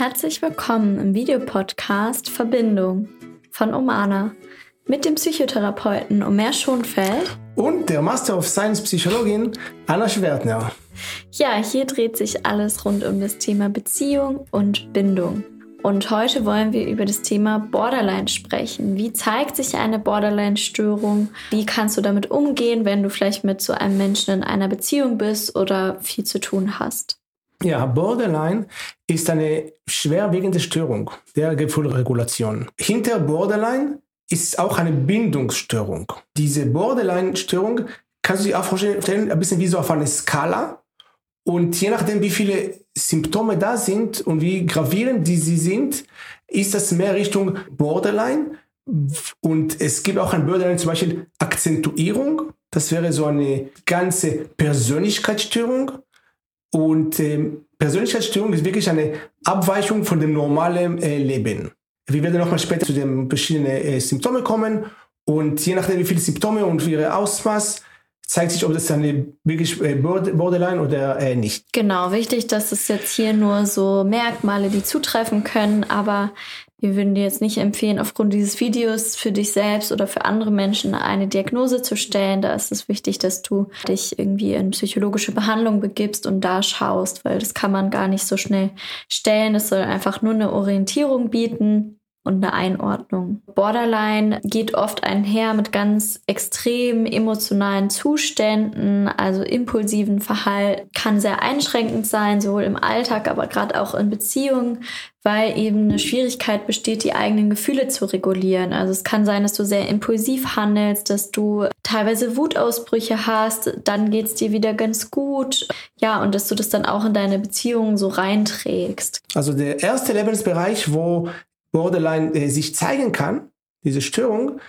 Herzlich willkommen im Videopodcast Verbindung von Omana mit dem Psychotherapeuten Omer Schonfeld und der Master of Science Psychologin Anna Schwertner. Ja, hier dreht sich alles rund um das Thema Beziehung und Bindung. Und heute wollen wir über das Thema Borderline sprechen. Wie zeigt sich eine Borderline-Störung? Wie kannst du damit umgehen, wenn du vielleicht mit so einem Menschen in einer Beziehung bist oder viel zu tun hast? Ja, Borderline ist eine schwerwiegende Störung der Gefühlregulation. Hinter Borderline ist auch eine Bindungsstörung. Diese Borderline-Störung kannst du dir auch vorstellen, ein bisschen wie so auf einer Skala. Und je nachdem, wie viele Symptome da sind und wie gravierend die sie sind, ist das mehr Richtung Borderline. Und es gibt auch ein Borderline zum Beispiel Akzentuierung. Das wäre so eine ganze Persönlichkeitsstörung. Und äh, Persönlichkeitsstörung ist wirklich eine Abweichung von dem normalen äh, Leben. Wir werden nochmal später zu den verschiedenen äh, Symptomen kommen und je nachdem, wie viele Symptome und ihre Ausmaß, zeigt sich, ob das dann wirklich äh, Borderline oder äh, nicht. Genau, wichtig, dass es jetzt hier nur so Merkmale, die zutreffen können, aber wir würden dir jetzt nicht empfehlen, aufgrund dieses Videos für dich selbst oder für andere Menschen eine Diagnose zu stellen. Da ist es wichtig, dass du dich irgendwie in psychologische Behandlung begibst und da schaust, weil das kann man gar nicht so schnell stellen. Es soll einfach nur eine Orientierung bieten und eine Einordnung. Borderline geht oft einher mit ganz extremen emotionalen Zuständen, also impulsiven Verhalten, kann sehr einschränkend sein, sowohl im Alltag, aber gerade auch in Beziehungen, weil eben eine Schwierigkeit besteht, die eigenen Gefühle zu regulieren. Also es kann sein, dass du sehr impulsiv handelst, dass du teilweise Wutausbrüche hast, dann geht's dir wieder ganz gut. Ja, und dass du das dann auch in deine Beziehungen so reinträgst. Also der erste Lebensbereich, wo Borderline äh, sich zeigen kann, diese Störung,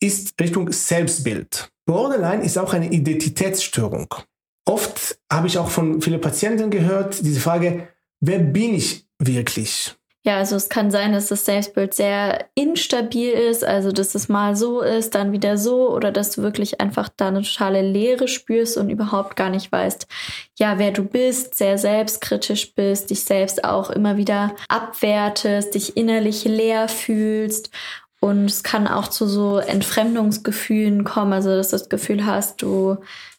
ist Richtung Selbstbild. Borderline ist auch eine Identitätsstörung. Oft habe ich auch von vielen Patienten gehört, diese Frage, wer bin ich wirklich? Ja, also es kann sein, dass das Selbstbild sehr instabil ist, also dass es mal so ist, dann wieder so oder dass du wirklich einfach da eine totale Leere spürst und überhaupt gar nicht weißt, ja, wer du bist, sehr selbstkritisch bist, dich selbst auch immer wieder abwertest, dich innerlich leer fühlst und es kann auch zu so Entfremdungsgefühlen kommen, also dass du das Gefühl hast, du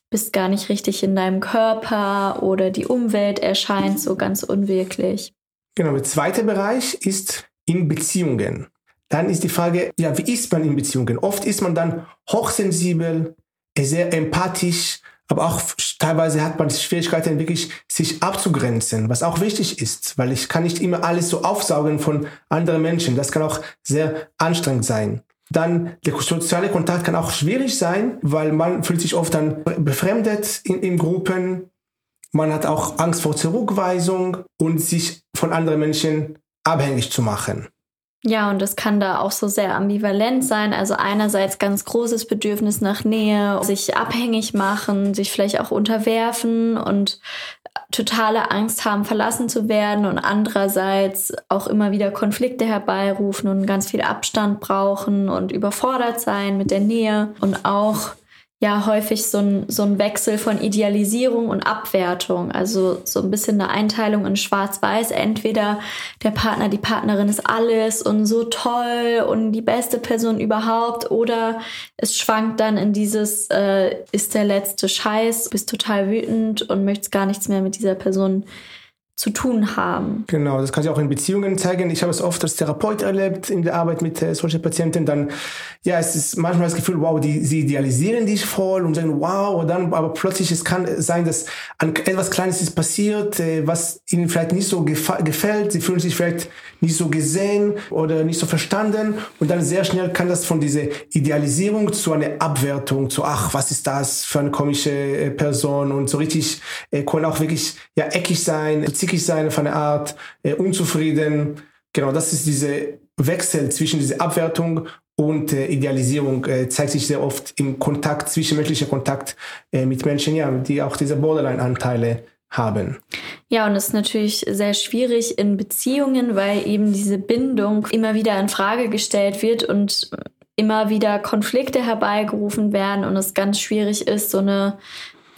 bist gar nicht richtig in deinem Körper oder die Umwelt erscheint so ganz unwirklich. Genau, der zweite Bereich ist in Beziehungen. Dann ist die Frage, ja, wie ist man in Beziehungen? Oft ist man dann hochsensibel, sehr empathisch, aber auch teilweise hat man Schwierigkeiten wirklich, sich abzugrenzen, was auch wichtig ist, weil ich kann nicht immer alles so aufsaugen von anderen Menschen. Das kann auch sehr anstrengend sein. Dann der soziale Kontakt kann auch schwierig sein, weil man fühlt sich oft dann befremdet in, in Gruppen. Man hat auch Angst vor Zurückweisung und sich von anderen Menschen abhängig zu machen. Ja, und das kann da auch so sehr ambivalent sein. Also einerseits ganz großes Bedürfnis nach Nähe, sich abhängig machen, sich vielleicht auch unterwerfen und totale Angst haben, verlassen zu werden und andererseits auch immer wieder Konflikte herbeirufen und ganz viel Abstand brauchen und überfordert sein mit der Nähe und auch ja häufig so ein, so ein Wechsel von Idealisierung und Abwertung. Also so ein bisschen eine Einteilung in Schwarz-Weiß. Entweder der Partner, die Partnerin ist alles und so toll und die beste Person überhaupt. Oder es schwankt dann in dieses, äh, ist der letzte Scheiß, bist total wütend und möchtest gar nichts mehr mit dieser Person zu tun haben. Genau, das kann sich auch in Beziehungen zeigen. Ich habe es oft als Therapeut erlebt in der Arbeit mit äh, solchen Patienten. Dann, ja, es ist manchmal das Gefühl, wow, die, sie idealisieren dich voll und sagen, wow, und dann, aber plötzlich, es kann sein, dass etwas Kleines ist passiert, äh, was ihnen vielleicht nicht so gefällt. Sie fühlen sich vielleicht nicht so gesehen oder nicht so verstanden. Und dann sehr schnell kann das von dieser Idealisierung zu einer Abwertung, zu, ach, was ist das für eine komische äh, Person und so richtig, äh, können auch wirklich, ja, eckig sein, zickig sein auf eine Art, äh, unzufrieden. Genau, das ist diese Wechsel zwischen dieser Abwertung und äh, Idealisierung äh, zeigt sich sehr oft im Kontakt, zwischenmenschlicher Kontakt äh, mit Menschen, ja, die auch diese Borderline-Anteile haben. Ja, und es ist natürlich sehr schwierig in Beziehungen, weil eben diese Bindung immer wieder in Frage gestellt wird und immer wieder Konflikte herbeigerufen werden und es ganz schwierig ist, so eine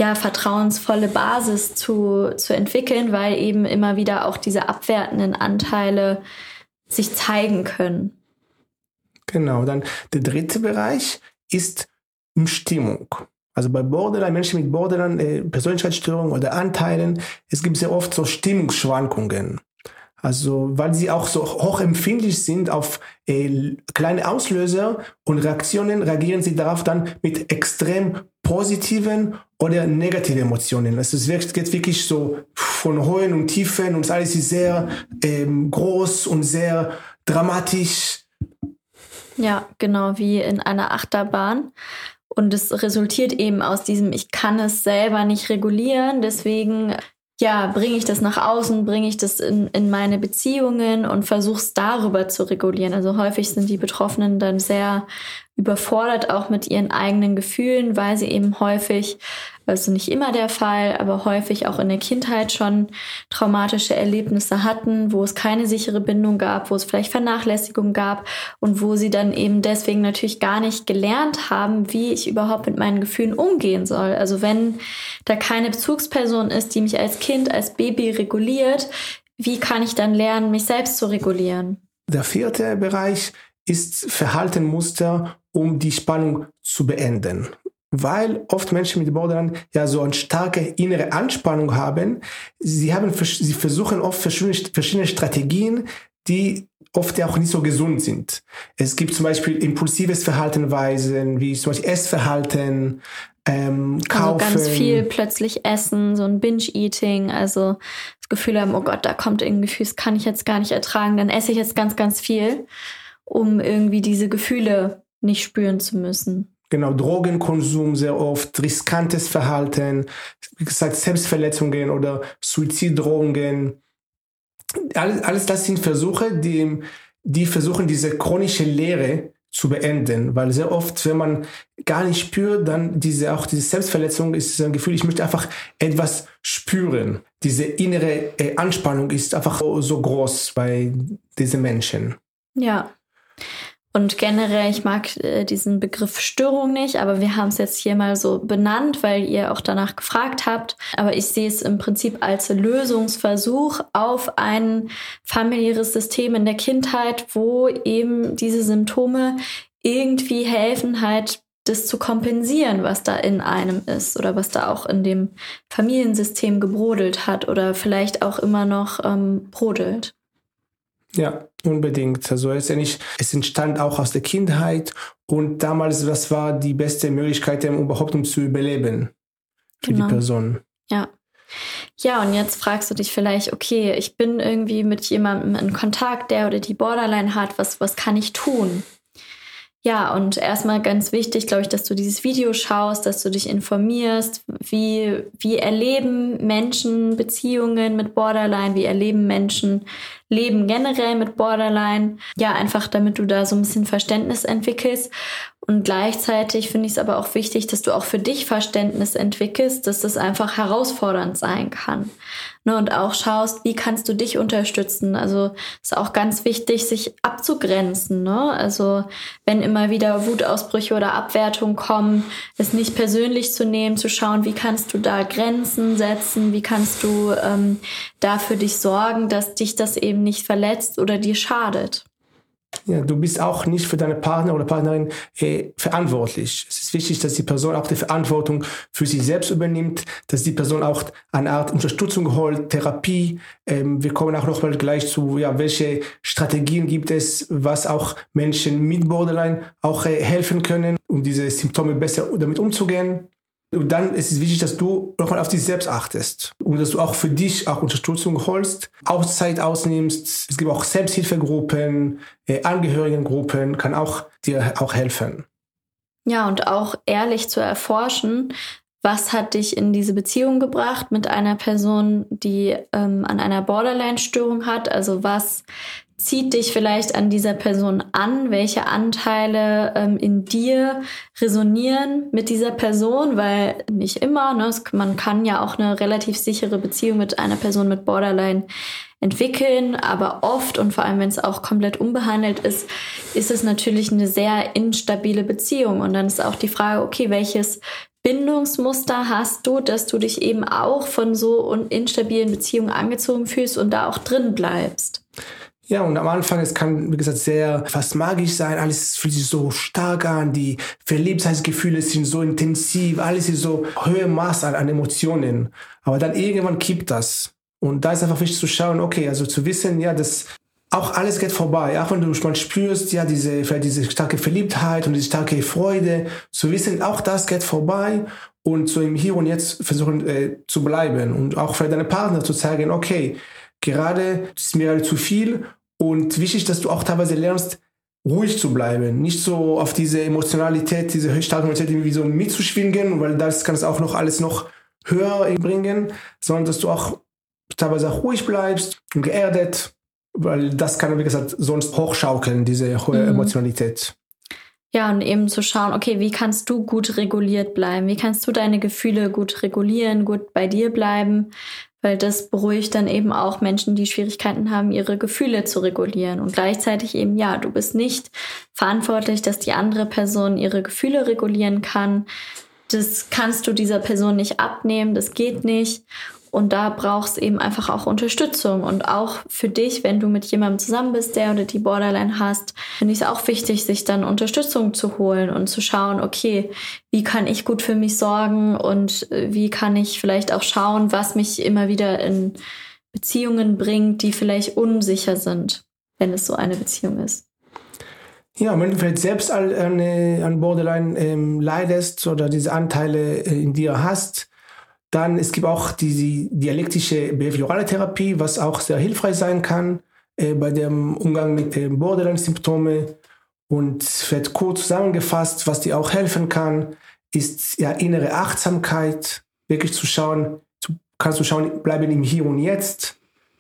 ja, vertrauensvolle Basis zu, zu entwickeln, weil eben immer wieder auch diese abwertenden Anteile sich zeigen können. Genau, dann der dritte Bereich ist Stimmung. Also bei Borderline, Menschen mit Borderline, äh, Persönlichkeitsstörungen oder Anteilen, es gibt sehr oft so Stimmungsschwankungen. Also weil sie auch so hochempfindlich sind auf äh, kleine Auslöser und Reaktionen, reagieren sie darauf dann mit extrem positiven oder negativen Emotionen. Also es geht wirklich so von Höhen und Tiefen und alles ist sehr ähm, groß und sehr dramatisch. Ja, genau wie in einer Achterbahn. Und es resultiert eben aus diesem, ich kann es selber nicht regulieren, deswegen ja, bringe ich das nach außen, bringe ich das in, in meine Beziehungen und versuche es darüber zu regulieren. Also häufig sind die Betroffenen dann sehr überfordert auch mit ihren eigenen Gefühlen, weil sie eben häufig also nicht immer der Fall, aber häufig auch in der Kindheit schon traumatische Erlebnisse hatten, wo es keine sichere Bindung gab, wo es vielleicht Vernachlässigung gab und wo sie dann eben deswegen natürlich gar nicht gelernt haben, wie ich überhaupt mit meinen Gefühlen umgehen soll. Also wenn da keine Bezugsperson ist, die mich als Kind, als Baby reguliert, wie kann ich dann lernen, mich selbst zu regulieren? Der vierte Bereich ist Verhaltenmuster, um die Spannung zu beenden weil oft Menschen mit Borderline ja so eine starke innere Anspannung haben. Sie haben, sie versuchen oft verschiedene, verschiedene Strategien, die oft ja auch nicht so gesund sind. Es gibt zum Beispiel impulsives Verhaltenweisen, wie zum Beispiel Essverhalten, ähm, kaufen. Also ganz viel plötzlich essen, so ein Binge-Eating, also das Gefühl haben, oh Gott, da kommt irgendwie Gefühl, das kann ich jetzt gar nicht ertragen, dann esse ich jetzt ganz, ganz viel, um irgendwie diese Gefühle nicht spüren zu müssen. Genau, Drogenkonsum sehr oft, riskantes Verhalten, wie gesagt, Selbstverletzungen oder Suiziddrohungen. Alles, alles das sind Versuche, die, die versuchen, diese chronische Leere zu beenden, weil sehr oft, wenn man gar nicht spürt, dann diese auch diese Selbstverletzung ist ein Gefühl, ich möchte einfach etwas spüren. Diese innere äh, Anspannung ist einfach so groß bei diesen Menschen. Ja. Und generell, ich mag äh, diesen Begriff Störung nicht, aber wir haben es jetzt hier mal so benannt, weil ihr auch danach gefragt habt. Aber ich sehe es im Prinzip als Lösungsversuch auf ein familiäres System in der Kindheit, wo eben diese Symptome irgendwie helfen, halt das zu kompensieren, was da in einem ist oder was da auch in dem Familiensystem gebrodelt hat oder vielleicht auch immer noch ähm, brodelt. Ja, unbedingt. Also es, es entstand auch aus der Kindheit und damals, das war die beste Möglichkeit, um überhaupt um zu überleben für genau. die Person. Ja. Ja, und jetzt fragst du dich vielleicht, okay, ich bin irgendwie mit jemandem in Kontakt, der oder die Borderline hat, was, was kann ich tun? Ja, und erstmal ganz wichtig, glaube ich, dass du dieses Video schaust, dass du dich informierst, wie, wie erleben Menschen Beziehungen mit Borderline, wie erleben Menschen Leben generell mit Borderline. Ja, einfach damit du da so ein bisschen Verständnis entwickelst. Und gleichzeitig finde ich es aber auch wichtig, dass du auch für dich Verständnis entwickelst, dass das einfach herausfordernd sein kann. Ne, und auch schaust, wie kannst du dich unterstützen. Also ist auch ganz wichtig, sich abzugrenzen. Ne? Also wenn immer wieder Wutausbrüche oder Abwertungen kommen, es nicht persönlich zu nehmen, zu schauen, wie kannst du da Grenzen setzen, wie kannst du ähm, da für dich sorgen, dass dich das eben nicht verletzt oder dir schadet. Ja, du bist auch nicht für deine Partner oder Partnerin äh, verantwortlich. Es ist wichtig, dass die Person auch die Verantwortung für sich selbst übernimmt, dass die Person auch eine Art Unterstützung holt, Therapie. Ähm, wir kommen auch noch mal gleich zu, ja, welche Strategien gibt es, was auch Menschen mit Borderline auch äh, helfen können, um diese Symptome besser damit umzugehen. Dann ist es wichtig, dass du nochmal auf dich selbst achtest und dass du auch für dich auch Unterstützung holst, Auszeit ausnimmst. Es gibt auch Selbsthilfegruppen, äh, Angehörigengruppen, kann auch dir auch helfen. Ja, und auch ehrlich zu erforschen, was hat dich in diese Beziehung gebracht mit einer Person, die ähm, an einer Borderline-Störung hat? Also was zieht dich vielleicht an dieser Person an? Welche Anteile ähm, in dir resonieren mit dieser Person? Weil nicht immer, ne? Es, man kann ja auch eine relativ sichere Beziehung mit einer Person mit Borderline entwickeln, aber oft und vor allem, wenn es auch komplett unbehandelt ist, ist es natürlich eine sehr instabile Beziehung. Und dann ist auch die Frage, okay, welches Bindungsmuster hast du, dass du dich eben auch von so instabilen Beziehungen angezogen fühlst und da auch drin bleibst? Ja, und am Anfang, es kann, wie gesagt, sehr fast magisch sein. Alles fühlt sich so stark an. Die Verliebtheitsgefühle sind so intensiv. Alles ist so hohe Maß an, an Emotionen. Aber dann irgendwann kippt das. Und da ist einfach wichtig zu schauen, okay, also zu wissen, ja, das auch alles geht vorbei. Auch wenn du mal spürst, ja, diese, vielleicht diese starke Verliebtheit und diese starke Freude, zu wissen, auch das geht vorbei und so im Hier und Jetzt versuchen äh, zu bleiben und auch für deine Partner zu zeigen, okay, gerade ist mir halt zu viel und wichtig, dass du auch teilweise lernst, ruhig zu bleiben, nicht so auf diese Emotionalität, diese starke Emotionalität irgendwie so mitzuschwingen, weil das kann es auch noch alles noch höher bringen, sondern dass du auch teilweise auch ruhig bleibst und geerdet weil das kann, wie gesagt, sonst hochschaukeln, diese hohe mhm. Emotionalität. Ja, und eben zu schauen, okay, wie kannst du gut reguliert bleiben? Wie kannst du deine Gefühle gut regulieren, gut bei dir bleiben? Weil das beruhigt dann eben auch Menschen, die Schwierigkeiten haben, ihre Gefühle zu regulieren. Und gleichzeitig eben, ja, du bist nicht verantwortlich, dass die andere Person ihre Gefühle regulieren kann. Das kannst du dieser Person nicht abnehmen, das geht nicht. Und da brauchst eben einfach auch Unterstützung. Und auch für dich, wenn du mit jemandem zusammen bist, der oder die Borderline hast, finde ich es auch wichtig, sich dann Unterstützung zu holen und zu schauen, okay, wie kann ich gut für mich sorgen und äh, wie kann ich vielleicht auch schauen, was mich immer wieder in Beziehungen bringt, die vielleicht unsicher sind, wenn es so eine Beziehung ist. Ja, wenn du vielleicht selbst an, an Borderline ähm, leidest oder diese Anteile äh, in dir hast, dann es gibt auch die, dialektische behaviorale Therapie, was auch sehr hilfreich sein kann äh, bei dem Umgang mit den Borderline-Symptomen. Und vielleicht kurz zusammengefasst, was dir auch helfen kann, ist ja innere Achtsamkeit, wirklich zu schauen, zu, kannst du schauen, bleiben im Hier und Jetzt.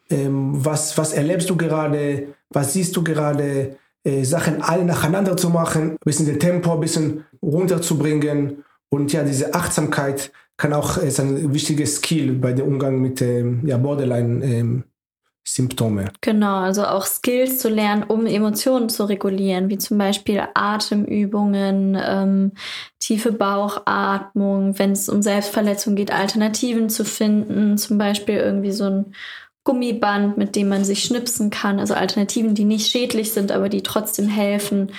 Ähm, was, was erlebst du gerade? Was siehst du gerade? Äh, Sachen alle nacheinander zu machen, ein bisschen den Tempo ein bisschen runterzubringen und ja, diese Achtsamkeit kann auch ist ein wichtiges Skill bei dem Umgang mit ähm, ja, Borderline. Ähm, Symptome. Genau, also auch Skills zu lernen, um Emotionen zu regulieren, wie zum Beispiel Atemübungen, ähm, tiefe Bauchatmung, wenn es um Selbstverletzung geht, Alternativen zu finden, zum Beispiel irgendwie so ein Gummiband, mit dem man sich schnipsen kann, also Alternativen, die nicht schädlich sind, aber die trotzdem helfen,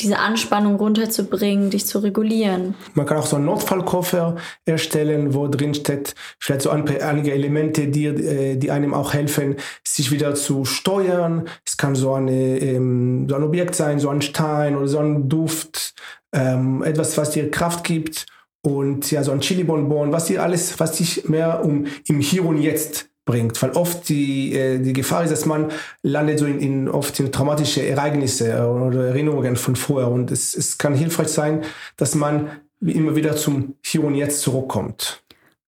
diese Anspannung runterzubringen, dich zu regulieren. Man kann auch so einen Notfallkoffer erstellen, wo drin steht vielleicht so einige Elemente, die, äh, die einem auch helfen, sich wieder zu steuern. Es kann so, eine, ähm, so ein Objekt sein, so ein Stein oder so ein Duft, ähm, etwas, was dir Kraft gibt und ja, so ein Chili-Bonbon, was dir alles, was dich mehr um im Hier und Jetzt bringt. Weil oft die, äh, die Gefahr ist, dass man landet so in, in oft in traumatische Ereignisse oder Erinnerungen von vorher. Und es, es kann hilfreich sein, dass man immer wieder zum Hier und Jetzt zurückkommt.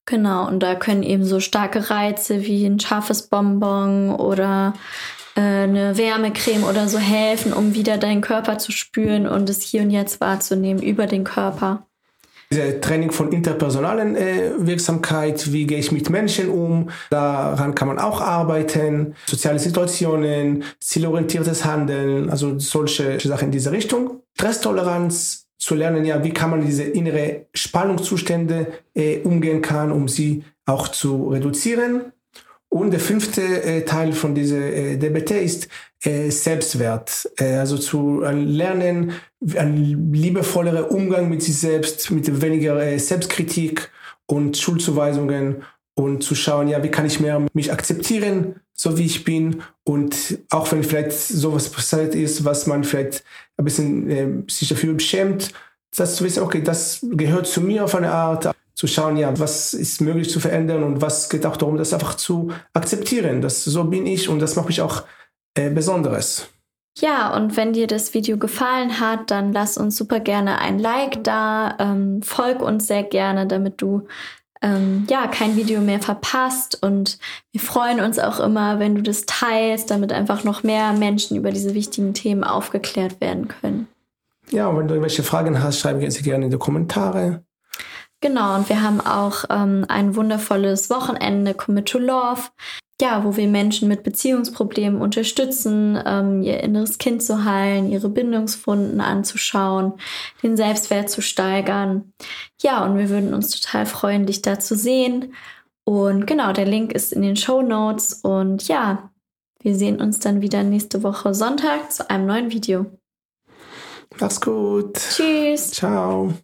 Genau, und da können eben so starke Reize wie ein scharfes Bonbon oder äh, eine Wärmecreme oder so helfen, um wieder deinen Körper zu spüren und es hier und jetzt wahrzunehmen über den Körper. Diese Training von interpersonalen äh, Wirksamkeit, wie gehe ich mit Menschen um, daran kann man auch arbeiten. Soziale Situationen, zielorientiertes Handeln, also solche Sachen in diese Richtung. Stresstoleranz zu lernen, ja, wie kann man diese innere Spannungszustände äh, umgehen kann, um sie auch zu reduzieren. Und der fünfte äh, Teil von dieser äh, DBT ist äh, Selbstwert. Also zu lernen, ein liebevollerer Umgang mit sich selbst, mit weniger Selbstkritik und Schuldzuweisungen und zu schauen, ja, wie kann ich mehr mich akzeptieren, so wie ich bin und auch wenn vielleicht sowas passiert ist, was man vielleicht ein bisschen äh, sich dafür schämt, das zu wissen, okay, das gehört zu mir auf eine Art, zu schauen, ja, was ist möglich zu verändern und was geht auch darum, das einfach zu akzeptieren. Das so bin ich und das macht mich auch äh, Besonderes. Ja, und wenn dir das Video gefallen hat, dann lass uns super gerne ein Like da, ähm, folg uns sehr gerne, damit du ähm, ja kein Video mehr verpasst. Und wir freuen uns auch immer, wenn du das teilst, damit einfach noch mehr Menschen über diese wichtigen Themen aufgeklärt werden können. Ja, und wenn du irgendwelche Fragen hast, schreibe sie gerne in die Kommentare. Genau, und wir haben auch ähm, ein wundervolles Wochenende, Commit to Love. ja, wo wir Menschen mit Beziehungsproblemen unterstützen, ähm, ihr inneres Kind zu heilen, ihre Bindungsfunden anzuschauen, den Selbstwert zu steigern. Ja, und wir würden uns total freuen, dich da zu sehen. Und genau, der Link ist in den Show Notes. Und ja, wir sehen uns dann wieder nächste Woche Sonntag zu einem neuen Video. Mach's gut. Tschüss. Ciao.